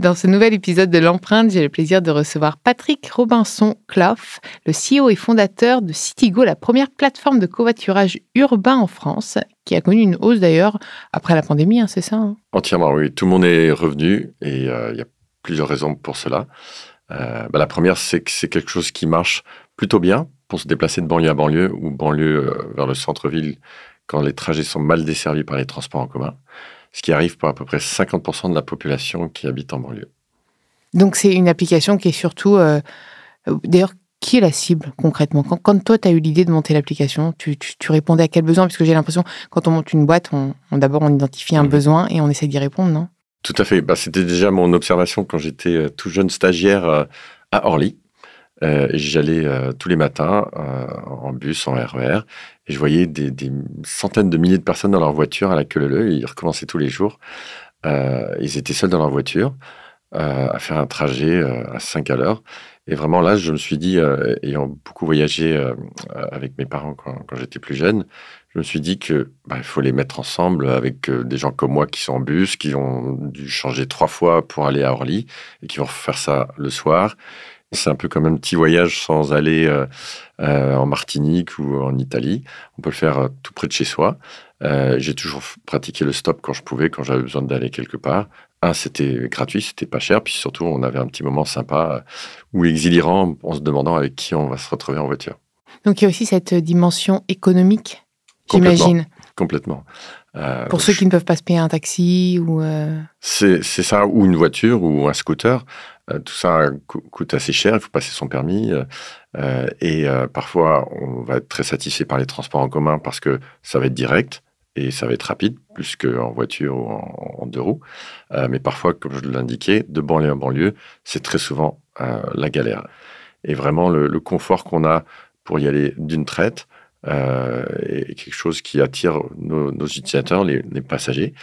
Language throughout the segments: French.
Dans ce nouvel épisode de l'empreinte, j'ai le plaisir de recevoir Patrick Robinson Clough, le CEO et fondateur de Citigo, la première plateforme de covoiturage urbain en France, qui a connu une hausse d'ailleurs après la pandémie, hein, c'est ça hein? Entièrement, oui. Tout le monde est revenu et euh, il y a plusieurs raisons pour cela. Euh, bah, la première, c'est que c'est quelque chose qui marche plutôt bien pour se déplacer de banlieue à banlieue ou banlieue euh, vers le centre-ville quand les trajets sont mal desservis par les transports en commun ce qui arrive pour à peu près 50% de la population qui habite en banlieue. Donc c'est une application qui est surtout... Euh, d'ailleurs, qui est la cible concrètement? Quand, toi, tu as eu l'idée de monter l'application, tu, répondais à quel besoin? Parce que j'ai l'impression, quand on monte une boîte, on, d'abord on identifie un mhm. besoin et on essaie d'y répondre, non? Tout à fait. Bah, C'était déjà mon observation quand j'étais euh, tout jeune stagiaire euh, à Orly. J'allais tous les matins en bus, en RER, e et je voyais des, centaines de milliers de personnes dans leur voiture à la queue leu. Ils recommençaient tous les jours. Euh, ils étaient seuls dans leur voiture euh, à faire un trajet euh, à 5 à l'heure. Et vraiment là, je me suis dit, ayant beaucoup voyagé avec mes parents quand, j'étais plus jeune, je me suis dit que bah, il faut les mettre ensemble avec des gens comme moi qui sont en bus, qui ont dû changer trois fois pour aller à Orly et qui vont faire ça le soir c'est un peu comme un petit voyage sans aller euh, euh, en Martinique ou en Italie. On peut le faire euh, tout près de chez soi. j'ai toujours pratiqué le stop quand je pouvais, quand j'avais besoin d'aller quelque part. Un, c'était gratuit, c'était pas cher, puis surtout, on avait un petit moment sympa ou exilérant en se demandant avec qui on va se retrouver en voiture. Donc il y a aussi cette dimension économique, j'imagine. Complètement. Pour ceux qui ne peuvent pas se payer un taxi ou. C'est ça, ou une voiture ou un scooter. Euh, tout ça coûte assez cher, il faut passer son permis. Euh, euh, et parfois, on va être très satisfait par les transports en commun parce que ça va être direct et ça va être rapide, plus qu'en voiture ou en, deux roues. mais parfois, comme je l'indiquais, de banlieue en banlieue, c'est très souvent la galère. Et vraiment, le, confort qu'on a pour y aller d'une traite est quelque chose qui attire nos, utilisateurs, les, les passagers,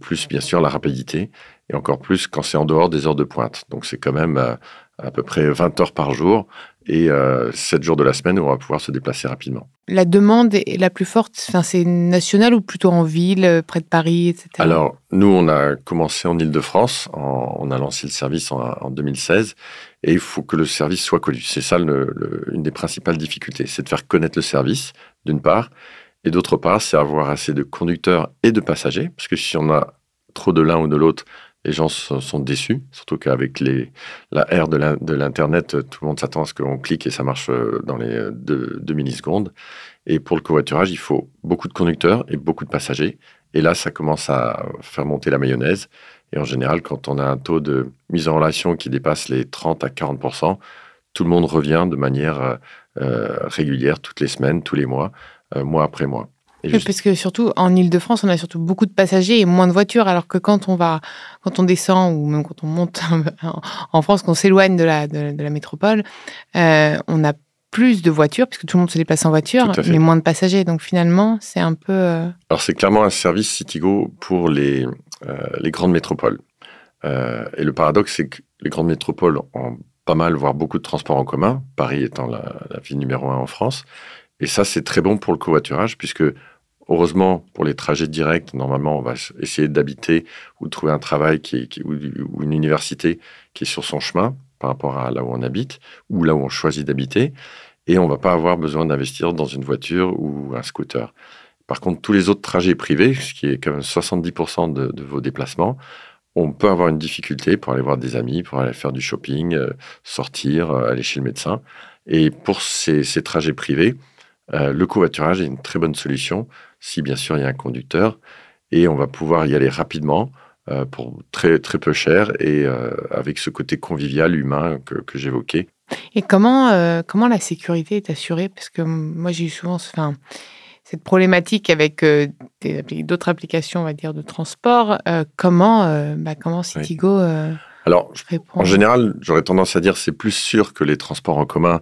plus bien sûr la rapidité et encore plus quand c'est en dehors des heures de pointe. Donc c'est quand même euh, à peu près 20 heures par jour et euh, 7 jours de la semaine où on va pouvoir se déplacer rapidement. La demande est la plus forte, enfin, c'est national ou plutôt en ville, euh, près de Paris, etc. Alors, nous, on a commencé en Ile-de-France, on a lancé le service en, 2016, et il faut que le service soit connu. C'est ça une des principales difficultés, c'est de faire connaître le service, d'une part, et d'autre part, c'est avoir assez de conducteurs et de passagers, parce que si on a trop de l'un ou de l'autre, les gens sont déçus, surtout qu'avec la ère de l'Internet, tout le monde s'attend à ce qu'on clique et ça marche euh, dans les euh, deux, millisecondes. Et pour le covoiturage, il faut beaucoup de conducteurs et beaucoup de passagers. Et là, ça commence à faire monter la mayonnaise. Et en général, quand on a un taux de mise en relation qui dépasse les 30 à 40 tout le monde revient de manière euh, régulière, toutes les semaines, tous les mois, mois après mois. Parce que surtout en Ile-de-France, on a surtout beaucoup de passagers et moins de voitures, alors que quand on va, quand on descend ou même quand on monte en France, qu'on s'éloigne de la, de, la métropole, euh, on a plus de voitures, puisque tout le monde se déplace en voiture, mais moins de passagers. Donc finalement, c'est un peu. Euh, alors c'est clairement un service Citigo pour les, euh, les grandes métropoles. et le paradoxe, c'est que les grandes métropoles ont pas mal, voire beaucoup de transports en commun, Paris étant la, la ville numéro un en France. Et ça, c'est très bon pour le covoiturage, puisque heureusement, pour les trajets directs, normalement, on va essayer d'habiter ou de trouver un travail ou, une université qui est sur son chemin par rapport à là où on habite ou là où on choisit d'habiter. Et on ne va pas avoir besoin d'investir dans une voiture ou un scooter. Par contre, tous les autres trajets privés, ce qui est quand même 70% de, vos déplacements, on peut avoir une difficulté pour aller voir des amis, pour aller faire du shopping, euh, sortir, euh, aller chez le médecin. Et pour ces trajets privés, euh, le covoiturage est une très bonne solution si bien sûr il y a un conducteur et on va pouvoir y aller rapidement euh, pour très très peu cher et euh, avec ce côté convivial humain que, j'évoquais. Et comment comment la sécurité est assurée? Parce que moi j'ai eu souvent cette problématique avec d'autres applications on va dire de transport comment bah, comment Citigo Alors, en général, j'aurais tendance à dire c'est plus sûr que les transports en commun.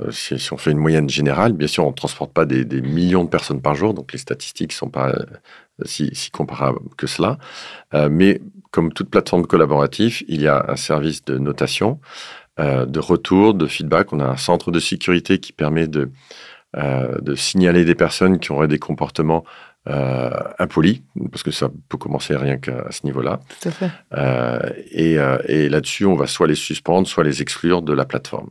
Euh, si, on fait une moyenne générale, bien sûr, on ne transporte pas des, millions de personnes par jour, donc les statistiques ne sont pas euh, si, comparables que cela. Euh, mais comme toute plateforme collaborative, il y a un service de notation, de retour, de feedback. On a un centre de sécurité qui permet de, de signaler des personnes qui auraient des comportements euh, impoli, parce que ça peut commencer rien qu'à ce niveau-là. Tout à fait. Euh, et, euh, et là-dessus, on va soit les suspendre, soit les exclure de la plateforme.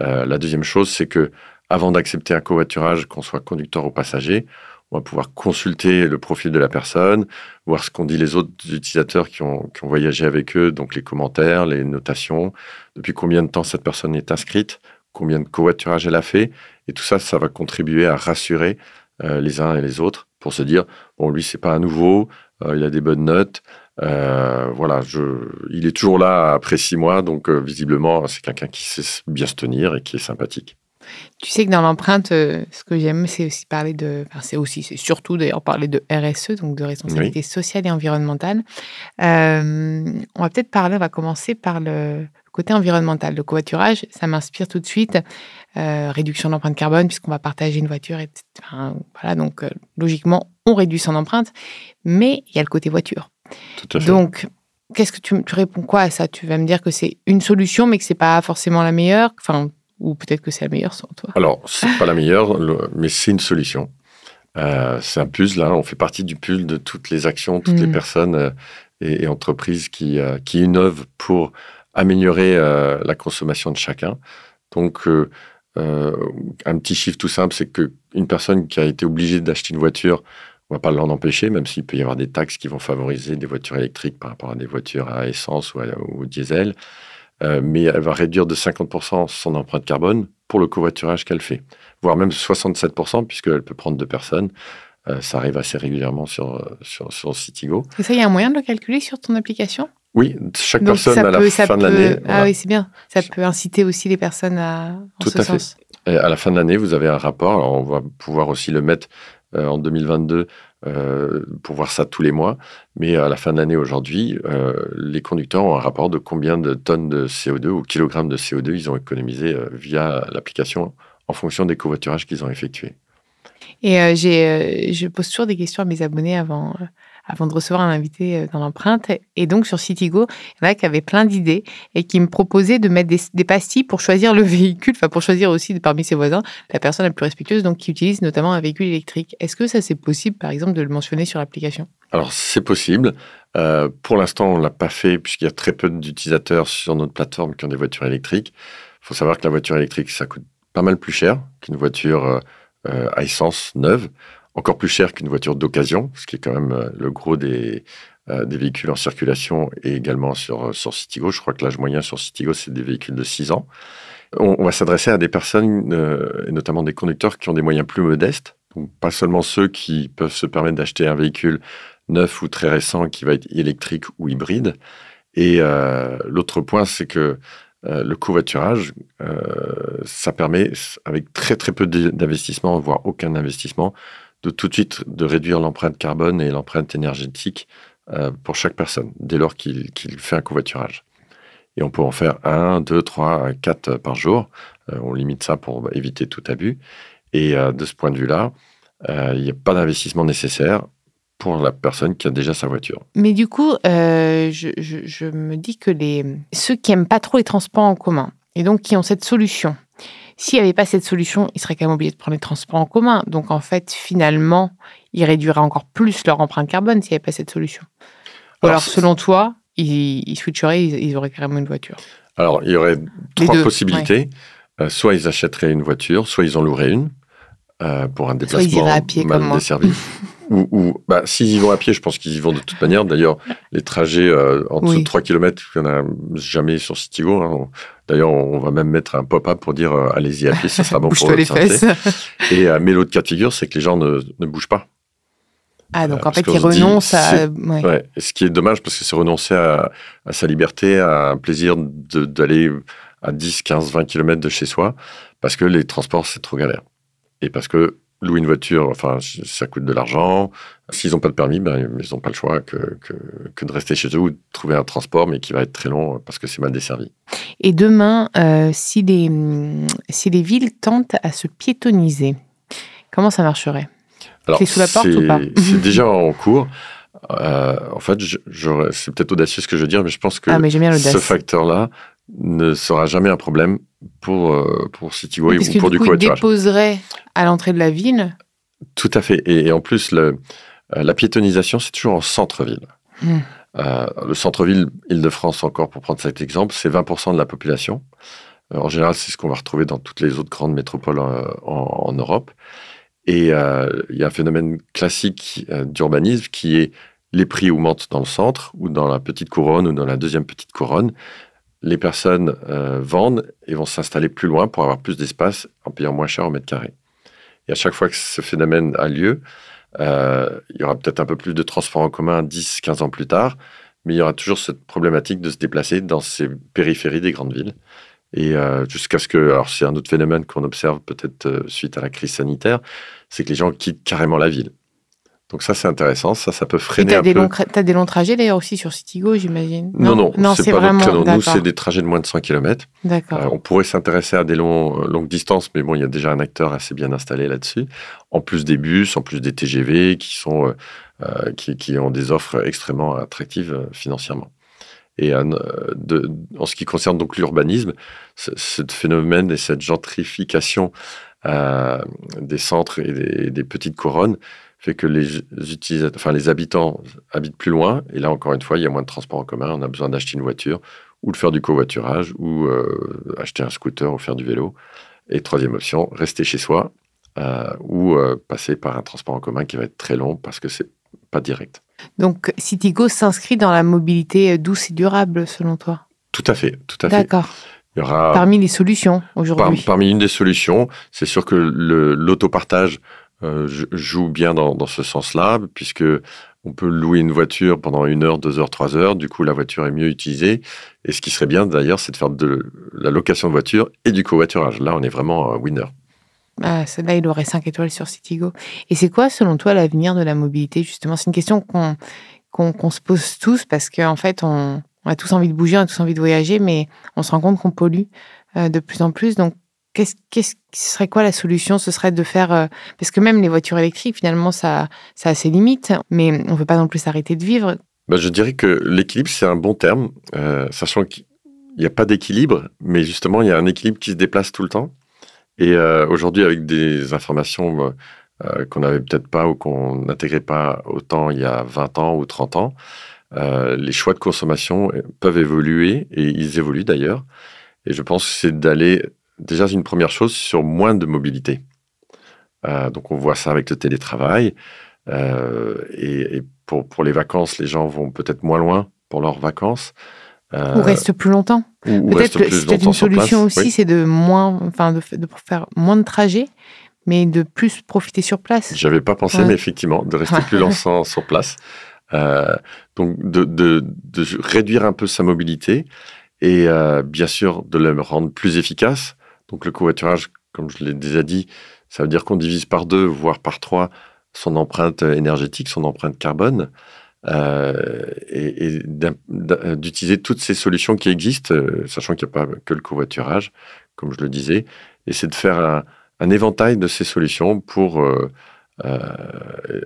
Euh, la deuxième chose, c'est que avant d'accepter un covoiturage, qu'on soit conducteur ou passager, on va pouvoir consulter le profil de la personne, voir ce qu'ont dit les autres utilisateurs qui ont, voyagé avec eux, donc les commentaires, les notations, depuis combien de temps cette personne est inscrite, combien de covoiturage elle a fait. Et tout ça, ça va contribuer à rassurer euh, les uns et les autres pour se dire bon lui c'est pas un nouveau, euh, il a des bonnes notes, euh, voilà, je, il est toujours là après six mois, donc visiblement c'est quelqu'un qui sait bien se tenir et qui est sympathique. Tu sais que dans l'empreinte, ce que j'aime, c'est aussi parler de, enfin, c'est aussi, c'est surtout d'ailleurs parler de RSE, donc de responsabilité sociale et environnementale. on va peut-être parler, on va commencer par le côté environnemental. Le covoiturage, ça m'inspire tout de suite. Euh, réduction d'empreinte carbone, puisqu'on va partager une voiture, voilà, donc euh, logiquement, on réduit son empreinte, mais il y a le côté voiture. Tout à fait. Donc, qu'est-ce que tu, tu, réponds quoi à ça? Tu vas me dire que c'est une solution, mais que c'est pas forcément la meilleure? Enfin, ou peut-être que c'est la meilleure selon toi. Alors, c'est pas la meilleure, mais c'est une solution. Euh, c'est un puzzle, là. on fait partie du puzzle de toutes les actions, toutes les mm. personnes et, et, entreprises qui, qui innovent pour améliorer la consommation de chacun. Donc, euh, un petit chiffre tout simple, c'est qu'une personne qui a été obligée d'acheter une voiture, on va pas l'en empêcher, même s'il peut y avoir des taxes qui vont favoriser des voitures électriques par rapport à des voitures à essence ou, au diesel. Euh, mais elle va réduire de 50% son empreinte carbone pour le covoiturage qu'elle fait, voire même 67%, puisqu'elle peut prendre deux personnes. Euh, ça arrive assez régulièrement sur, sur, sur Citigo. Et ça, il y a un moyen de le calculer sur ton application? Oui, chaque personne à la fin de l'année. Ah oui, c'est bien. Ça peut inciter aussi les personnes à. Tout à fait. Et à la fin de l'année, vous avez un rapport. Alors, on va pouvoir aussi le mettre euh, en 2022 euh, pour voir ça tous les mois. Mais à la fin de l'année aujourd'hui, euh, les conducteurs ont un rapport de combien de tonnes de CO2 ou kilogrammes de CO2 ils ont économisé via l'application en fonction des covoiturages qu'ils ont effectués. Et j'ai, je pose toujours des questions à mes abonnés avant avant de recevoir un invité euh, dans l'empreinte. Et donc, sur Citigo, il y en a qui avaient plein d'idées et qui me proposaient de mettre des, pastilles pour choisir le véhicule, enfin, pour choisir aussi parmi ses voisins la personne la plus respectueuse, donc qui utilise notamment un véhicule électrique. Est-ce que ça, c'est possible, par exemple, de le mentionner sur l'application? Alors, c'est possible. Euh, pour l'instant, on ne l'a pas fait puisqu'il y a très peu d'utilisateurs sur notre plateforme qui ont des voitures électriques. Il faut savoir que la voiture électrique, ça coûte pas mal plus cher qu'une voiture euh, à essence neuve encore plus cher qu'une voiture d'occasion, ce qui est quand même euh, le gros des, euh, des véhicules en circulation et également sur, euh, sur Citigo. Je crois que l'âge moyen sur Citigo, c'est des véhicules de 6 ans. On, va s'adresser à des personnes, et notamment des conducteurs qui ont des moyens plus modestes, donc pas seulement ceux qui peuvent se permettre d'acheter un véhicule neuf ou très récent qui va être électrique ou hybride. Et l'autre point, c'est que le covoiturage, ça permet, avec très très peu d'investissement, voire aucun investissement, de tout de suite de réduire l'empreinte carbone et l'empreinte énergétique euh, pour chaque personne, dès lors qu'il fait un covoiturage. Et on peut en faire un, deux, trois, quatre par jour. Euh, on limite ça pour éviter tout abus. Et euh, de ce point de vue-là, il n'y a pas d'investissement nécessaire pour la personne qui a déjà sa voiture. Mais du coup, je, je, me dis que les, ceux qui n'aiment pas trop les transports en commun, et donc qui ont cette solution, s'il n'y avait pas cette solution, ils seraient quand même obligés de prendre les transports en commun. Donc en fait, finalement, ils réduiraient encore plus leur empreinte carbone s'il n'y avait pas cette solution. Ou alors, selon toi, ils, switcheraient, ils, auraient carrément une voiture. Alors, il y aurait trois possibilités. Euh, soit ils achèteraient une voiture, soit ils en loueraient une euh, pour un déplacement à pied mal comme desservi. ou, ou bah, s'ils y vont à pied, je pense qu'ils y vont de toute manière. D'ailleurs, les trajets euh, en dessous de 3 km, il n'y en a jamais sur Citigo. Hein. D'ailleurs, on va même mettre un pop-up pour dire euh, allez-y à pied, ça sera bon pour votre santé. Et, euh, mais l'autre cas de figure, c'est que les gens ne, ne bougent pas. Ah, donc en fait, ils renoncent à. Ouais. ce qui est dommage parce que c'est renoncer à, à, sa liberté, à un plaisir d'aller à 10, 15, 20 km de chez soi parce que les transports, c'est trop galère. Et parce que louer une voiture, enfin, ça coûte de l'argent. S'ils n'ont pas de permis, ben, ils n'ont pas le choix que, que, de rester chez eux ou de trouver un transport, mais qui va être très long parce que c'est mal desservi. Et demain, euh, si, les, si les villes tentent à se piétoniser, comment ça marcherait? Alors, sous la porte ou pas? C'est déjà en cours. Euh, en fait, c'est peut-être audacieux ce que je veux dire, mais je pense que ah, ce facteur-là ne sera jamais un problème pour, euh, pour Citigo ou pour du, coup, covoiturage. Il déposerait à l'entrée de la ville? Tout à fait. Et, en plus, le, euh, la piétonisation, c'est toujours en centre-ville. Hmm. Euh, le centre-ville Île-de-France, encore pour prendre cet exemple, c'est 20% de la population. en général, c'est ce qu'on va retrouver dans toutes les autres grandes métropoles en, Europe. Et il y a un phénomène classique d'urbanisme qui est les prix augmentent dans le centre ou dans la petite couronne ou dans la deuxième petite couronne les personnes euh, vendent et vont s'installer plus loin pour avoir plus d'espace en payant moins cher au mètre carré. Et à chaque fois que ce phénomène a lieu, euh, il y aura peut-être un peu plus de transports en commun 10, 15 ans plus tard, mais il y aura toujours cette problématique de se déplacer dans ces périphéries des grandes villes. Et euh, jusqu'à ce que, alors c'est un autre phénomène qu'on observe peut-être suite à la crise sanitaire, c'est que les gens quittent carrément la ville. Donc ça, c'est intéressant. Ça, ça peut freiner un des peu. Longs, as des longs trajets d'ailleurs aussi sur Citigo, j'imagine? Non, non, non c'est pas vraiment... créneau. Nous, c'est des trajets de moins de 100 km. D'accord. Euh, on pourrait s'intéresser à des longs, euh, longues distances, mais bon, il y a déjà un acteur assez bien installé là-dessus. En plus des bus, en plus des TGV qui, sont, euh, qui, qui, ont des offres extrêmement attractives financièrement. Et de, en ce qui concerne donc l'urbanisme, ce phénomène et cette gentrification des centres et des, des petites couronnes fait que les utilisateurs, enfin les habitants habitent plus loin. Et là, encore une fois, il y a moins de transports en commun. On a besoin d'acheter une voiture ou de faire du covoiturage ou euh, acheter un scooter ou faire du vélo. Et troisième option, rester chez soi euh, ou euh, passer par un transport en commun qui va être très long parce que c'est pas direct. Donc, Citigo s'inscrit dans la mobilité douce et durable, selon toi? Tout à fait, tout à fait. D'accord. Il y aura parmi les solutions aujourd'hui. parmi une des solutions, c'est sûr que l'autopartage joue bien dans, ce sens-là, puisque on peut louer une voiture pendant une heure, deux heures, trois heures. Du coup, la voiture est mieux utilisée. Et ce qui serait bien d'ailleurs, c'est de faire de la location de voiture et du covoiturage. Là, on est vraiment winner. Ah, là, il aurait 5 étoiles sur Citigo. Et c'est quoi, selon toi, l'avenir de la mobilité, justement? C'est une question qu'on se pose tous parce qu'en fait, on, a tous envie de bouger, on a tous envie de voyager, mais on se rend compte qu'on pollue euh, de plus en plus. Donc, qu'est-ce, qu'est-ce, ce serait quoi la solution? Ce serait de faire euh, parce que même les voitures électriques, finalement, ça, ça a ses limites, mais on ne peut pas non plus s'arrêter de vivre. Ben, je dirais que l'équilibre, c'est un bon terme, euh, sachant qu'il n'y a pas d'équilibre, mais justement, il y a un équilibre qui se déplace tout le temps. Et euh, aujourd'hui, avec des informations qu'on n'avait peut-être pas ou qu'on n'intégrait pas autant il y a 20 ans ou 30 ans, les choix de consommation peuvent évoluer, et ils évoluent d'ailleurs. Et je pense que c'est d'aller déjà, c'est une première chose sur moins de mobilité. Euh, donc, on voit ça avec le télétravail. Euh, et, pour, pour, les vacances, les gens vont peut-être moins loin pour leurs vacances. Euh, ou restent plus longtemps. Peut-être que une solution aussi, c'est de moins, enfin, de, de, faire moins de trajets, mais de plus profiter sur place. J'avais pas pensé, mais effectivement, de rester plus longtemps sur place. donc, de, de, de, réduire un peu sa mobilité et bien sûr de le rendre plus efficace. Donc le covoiturage, comme je l'ai déjà dit, ça veut dire qu'on divise par deux, voire par trois, son empreinte énergétique, son empreinte carbone, euh, et, d'utiliser toutes ces solutions qui existent, euh, sachant qu'il n'y a pas que le covoiturage, comme je le disais, et c'est de faire un, éventail de ces solutions pour euh,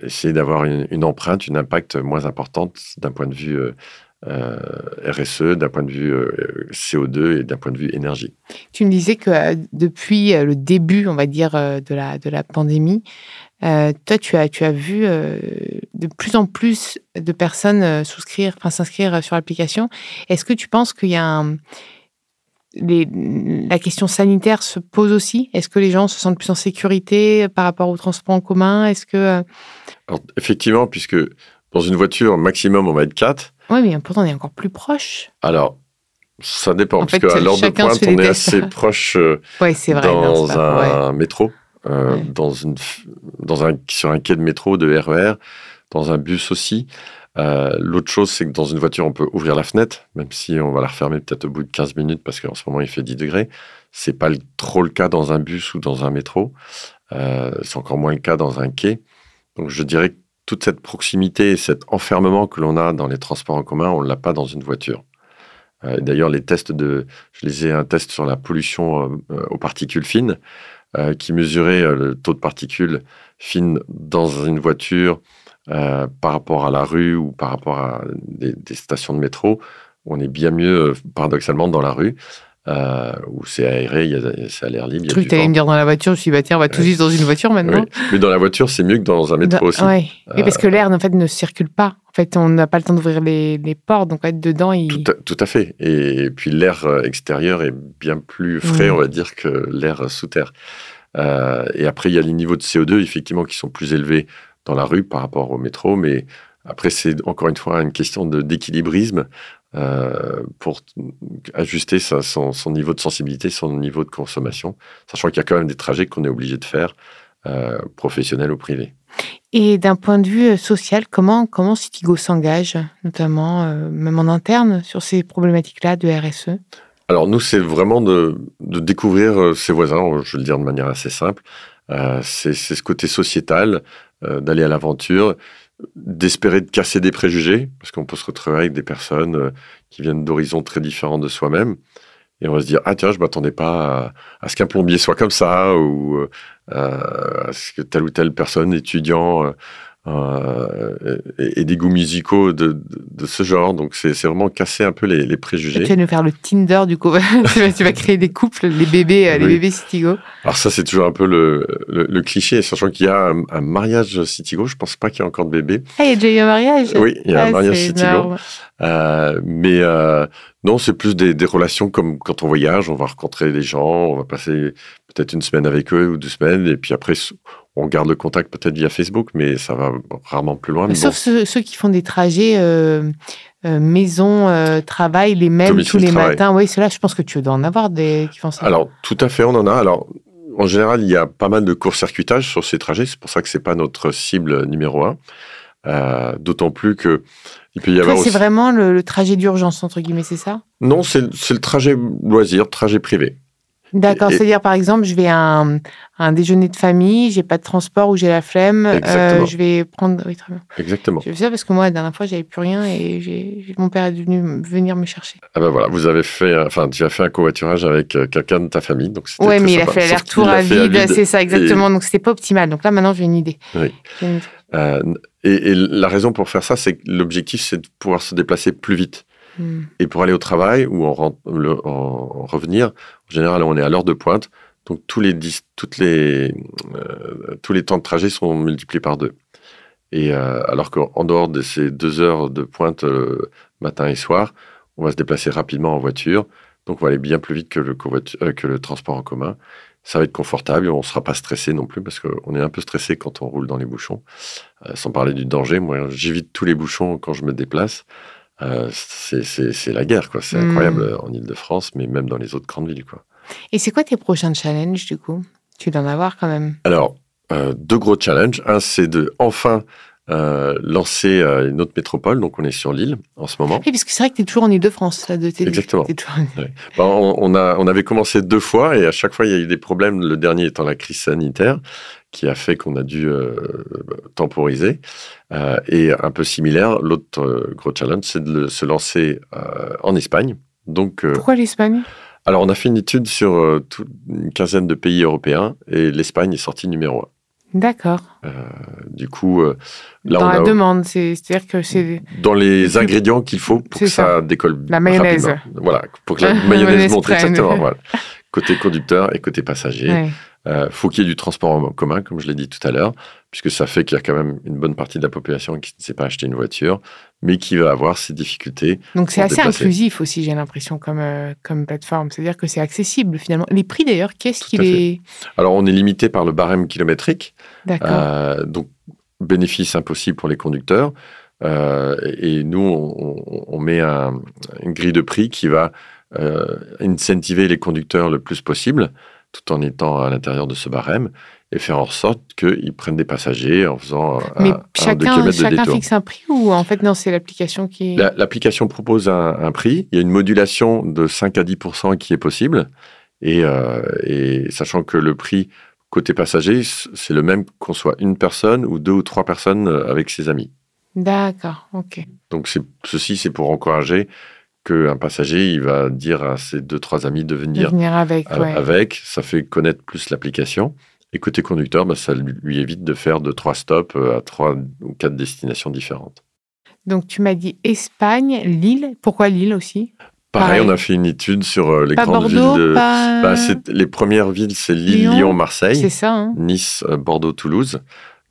essayer d'avoir une, empreinte, une impact moins importante d'un point de vue euh, RSE, d'un point de vue euh, CO2 et d'un point de vue énergie. Tu me disais que euh, depuis le début, on va dire, de la, de la pandémie, toi, tu as, tu as vu de plus en plus de personnes souscrire, enfin s'inscrire sur l'application. Est-ce que tu penses qu'il y a un, la question sanitaire se pose aussi? Est-ce que les gens se sentent plus en sécurité par rapport au transport en commun? Est-ce que effectivement, puisque dans une voiture maximum on va être 4, oui, mais pourtant, on est encore plus proche. Alors, ça dépend, parce qu'à l'heure de pointe, on est assez proche euh, dans un métro, euh, dans une, dans un, sur un quai de métro, de RER, e dans un bus aussi. Euh, l'autre chose, c'est que dans une voiture, on peut ouvrir la fenêtre, même si on va la refermer peut-être au bout de 15 minutes, parce qu'en ce moment, il fait 10 degrés. C'est pas trop le cas dans un bus ou dans un métro. c'est encore moins le cas dans un quai. Donc je dirais que toute cette proximité et cet enfermement que l'on a dans les transports en commun, on ne l'a pas dans une voiture. D'ailleurs, les tests de, je lisais un test sur la pollution aux particules fines qui mesurait le taux de particules fines dans une voiture euh, par rapport à la rue ou par rapport à des, stations de métro, on est bien mieux, euh, paradoxalement, dans la rue. Euh, où c'est aéré, c'est à l'air libre. Je que tu allais me dire dans la voiture, je suis bah tiens, on va tous vivre dans une voiture maintenant. Mais dans la voiture, c'est mieux que dans un métro aussi. Oui, parce que l'air, en fait, ne circule pas. En fait, on n'a pas le temps d'ouvrir les, les, portes, donc être dedans, il... Tout à, fait. Et, puis l'air extérieur est bien plus frais, on va dire, que l'air sous terre. et après, il y a les niveaux de CO2, effectivement, qui sont plus élevés dans la rue par rapport au métro. Mais après, c'est encore une fois une question d'équilibrisme euh, pour ajuster son, niveau de sensibilité, son niveau de consommation, sachant qu'il y a quand même des trajets qu'on est obligé de faire, euh, professionnels ou privés. Et d'un point de vue euh, social, comment, comment Citigo s'engage, notamment même en interne, sur ces problématiques-là de RSE alors nous, c'est vraiment de, de, découvrir ses voisins, je vais le dire de manière assez simple. c'est ce côté sociétal, euh, d'aller à l'aventure, d'espérer de casser des préjugés, parce qu'on peut se retrouver avec des personnes euh, qui viennent d'horizons très différents de soi-même. Et on va se dire, ah tiens, je m'attendais pas à, ce qu'un plombier soit comme ça, ou euh, à ce que telle ou telle personne, étudiant, euh, et, des goûts musicaux de, de, ce genre. Donc, c'est vraiment casser un peu les, les préjugés. tu vas nous faire le Tinder, du coup. tu, vas, créer des couples, les bébés, euh, les bébés Citigo. Alors, ça, c'est toujours un peu le, le, cliché. Sachant qu'il y a un, mariage Citigo, je pense pas qu'il y ait encore de bébé. Ah, il y a déjà eu un mariage Oui, il y a un ah, mariage Citigo. Euh, mais euh, non, c'est plus des, des, relations comme quand on voyage, on va rencontrer des gens, on va passer peut-être une semaine avec eux ou deux semaines, et puis après, on garde le contact peut-être via Facebook, mais ça va rarement plus loin. Sauf ceux, qui font des trajets euh, euh, maison, euh, travail, les mêmes tous les matins. Oui, cela, je pense que tu dois en avoir des qui font ça. Alors, tout à fait, on en a. Alors, en général, il y a pas mal de court-circuitage sur ces trajets. C'est pour ça que c'est pas notre cible numéro un. D'autant plus que il peut y avoir. C'est vraiment le, le trajet d'urgence entre guillemets, c'est ça? Non, c'est le trajet loisir, trajet privé. D'accord, c'est-à-dire par exemple, je vais à un, déjeuner de famille, j'ai pas de transport ou j'ai la flemme, euh, je vais prendre. Oui, très bien. Exactement. Je fais ça parce que moi, la dernière fois, j'avais plus rien et mon père est venu venir me chercher. Ah ben voilà, vous avez fait, enfin, tu as fait un covoiturage avec euh, quelqu'un de ta famille, donc c'était. Oui, mais il a fait l'aller-retour à vide, c'est ça, exactement. Donc c'était pas optimal. Donc là, maintenant, j'ai une idée. Oui. Euh, et, et, la raison pour faire ça, c'est que l'objectif, c'est de pouvoir se déplacer plus vite. Et pour aller au travail ou en, revenir, en général, on est à l'heure de pointe. Donc, tous les, toutes les, euh, tous les temps de trajet sont multipliés par deux. Et euh, alors qu'en dehors de ces deux heures de pointe euh, matin et soir, on va se déplacer rapidement en voiture. Donc, on va aller bien plus vite que le, que le transport en commun. Ça va être confortable, on ne sera pas stressé non plus parce qu'on est un peu stressé quand on roule dans les bouchons. sans parler du danger, moi j'évite tous les bouchons quand je me déplace. Euh, c'est la guerre, quoi. C'est incroyable hmm. en Ile-de-France, mais même dans les autres grandes villes, quoi. Et c'est quoi tes prochains challenges, du coup? Tu dois en avoir quand même. Alors, euh, deux gros challenges. Un, c'est de enfin euh, lancer une autre métropole. Donc, on est sur l'île en ce moment. Oui, parce que c'est vrai que tu es toujours en Ile-de-France. Exactement. Ben, on, a, on avait commencé deux fois et à chaque fois, il y a eu des problèmes. Le dernier étant la crise sanitaire qui a fait qu'on a dû euh, temporiser. Euh, et un peu similaire, l'autre euh, gros challenge, c'est de se lancer en Espagne. Donc, Pourquoi l'Espagne? Alors, on a fait une étude sur une quinzaine de pays européens et l'Espagne est sortie numéro un. D'accord. du coup, là, dans la demande, c'est-à-dire que c'est dans les ingrédients qu'il faut pour que ça, décolle. La mayonnaise. Voilà, pour que la mayonnaise monte exactement. Voilà. Côté conducteur et côté passager. Euh, faut qu'il y ait du transport en commun, comme je l'ai dit tout à l'heure, puisque ça fait qu'il y a quand même une bonne partie de la population qui ne sait pas acheter une voiture, mais qui va avoir ses difficultés. Donc c'est assez inclusif aussi, j'ai l'impression, comme, euh, comme plateforme. C'est-à-dire que c'est accessible finalement. Les prix d'ailleurs, qu'est-ce qu'il est Alors on est limité par le barème kilométrique. Euh, donc bénéfice impossible pour les conducteurs. Euh, et nous, on, on met un, une grille de prix qui va incentiver les conducteurs le plus possible tout en étant à l'intérieur de ce barème et faire en sorte qu'ils prennent des passagers en faisant Mais un, chacun, chacun fixe un prix ou en fait non, c'est l'application qui... L'application propose un, prix, il y a une modulation de 5 à 10% qui est possible et, euh, et, sachant que le prix Côté passager, c'est le même qu'on soit une personne ou deux ou trois personnes euh, avec ses amis. D'accord, ok. Donc ceci, c'est pour encourager qu'un passager, il va dire à ses deux, trois amis de venir, avec, avec. Ça fait connaître plus l'application. Et côté conducteur, bah, ça lui évite de faire de trois stops euh, à trois ou quatre destinations différentes. Donc tu m'as dit Espagne, Lille. Pourquoi Lille aussi? Pareil, on a fait une étude sur euh, les grandes villes de. Bah, les premières villes, c'est Lille, Lyon, Marseille. Ça. Hein. Nice, euh, Bordeaux, Toulouse.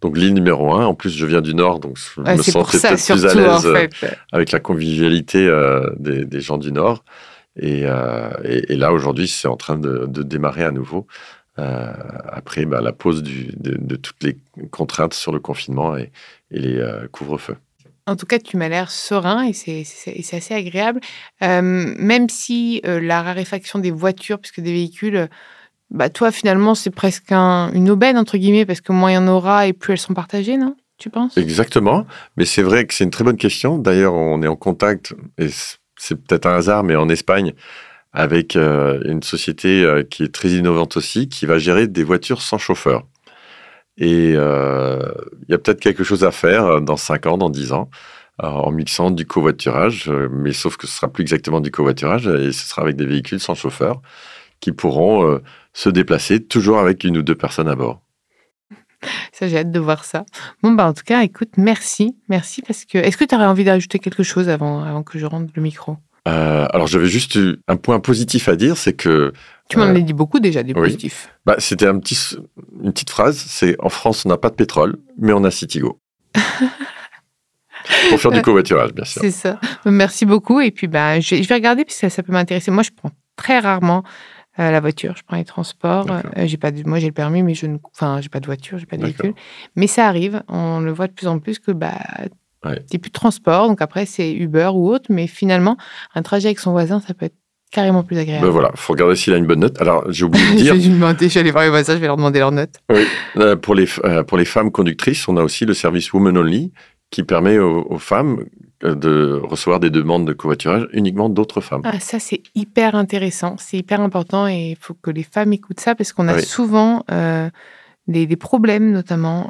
Donc l'île numéro un. En plus, je viens du Nord, donc je me sens peut-être plus à l'aise euh, avec la convivialité des, gens du Nord. Et, là, aujourd'hui, c'est en train de, démarrer à nouveau. après bah, la pause de, toutes les contraintes sur le confinement et, et les couvre-feux. En tout cas, tu m'as l'air serein et c'est assez agréable. Euh, même si euh, la raréfaction des voitures, puisque des véhicules, bah, toi, finalement, c'est presque une aubaine, entre guillemets, parce que moins il y en aura et plus elles sont partagées, non? Tu penses? Exactement. Mais c'est vrai que c'est une très bonne question. D'ailleurs, on est en contact, et c'est peut-être un hasard, mais en Espagne, avec euh, une société qui est très innovante aussi, qui va gérer des voitures sans chauffeur. Et euh, il y a peut-être quelque chose à faire euh, dans 5 ans, dans 10 ans, euh, en mixant du covoiturage, mais sauf que ce sera plus exactement du covoiturage, et ce sera avec des véhicules sans chauffeur qui pourront se déplacer toujours avec une ou deux personnes à bord. Ça, j'ai hâte de voir ça. Bon, bah, en tout cas, écoute, merci. Merci parce que. Est-ce que tu aurais envie d'ajouter quelque chose avant, avant que je rentre le micro? Alors, j'avais juste un point positif à dire c'est que tu m'en as dit beaucoup déjà, des positifs. Bah, C'était un petit, une petite phrase, c'est en France, on n'a pas de pétrole, mais on a Citigo. Pour faire du covoiturage, bien sûr. C'est ça. Merci beaucoup. Et puis, bah, je, vais regarder, puisque ça, peut m'intéresser. Moi, je prends très rarement euh, la voiture. Je prends les transports. Euh, j'ai pas de, moi, j'ai le permis, mais je ne, enfin, j'ai pas de voiture, j'ai pas de véhicule. Mais ça arrive. On le voit de plus en plus que bah, ouais. plus de transport. Donc après, c'est Uber ou autre. Mais finalement, un trajet avec son voisin, ça peut être carrément plus agréable. Ben voilà, faut regarder s'il a une bonne note. Alors, j'ai oublié de dire. je vais je aller voir les voisins, je vais leur demander leur note. Oui. Euh, pour, les, pour les femmes conductrices, on a aussi le service Women Only qui permet aux, femmes de recevoir des demandes de covoiturage uniquement d'autres femmes. Ah, ça, c'est hyper intéressant, c'est hyper important et il faut que les femmes écoutent ça parce qu'on a souvent des, des, problèmes, notamment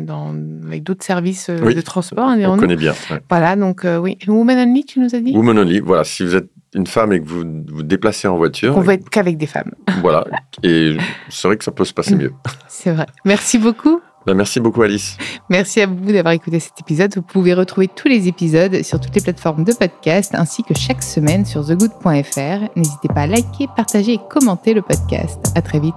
dans, avec d'autres services de transport. on connaît bien. Voilà, donc oui. Women Only, tu nous as dit? Women Only, voilà. Si vous êtes une femme et que vous vous déplacez en voiture. On va être qu'avec des femmes. Voilà. Et c'est vrai que ça peut se passer mieux. C'est vrai. Merci beaucoup. Ben, merci beaucoup, Alice. Merci à vous d'avoir écouté cet épisode. Vous pouvez retrouver tous les épisodes sur toutes les plateformes de podcast ainsi que chaque semaine sur thegood.fr. N'hésitez pas à liker, partager et commenter le podcast. À très vite.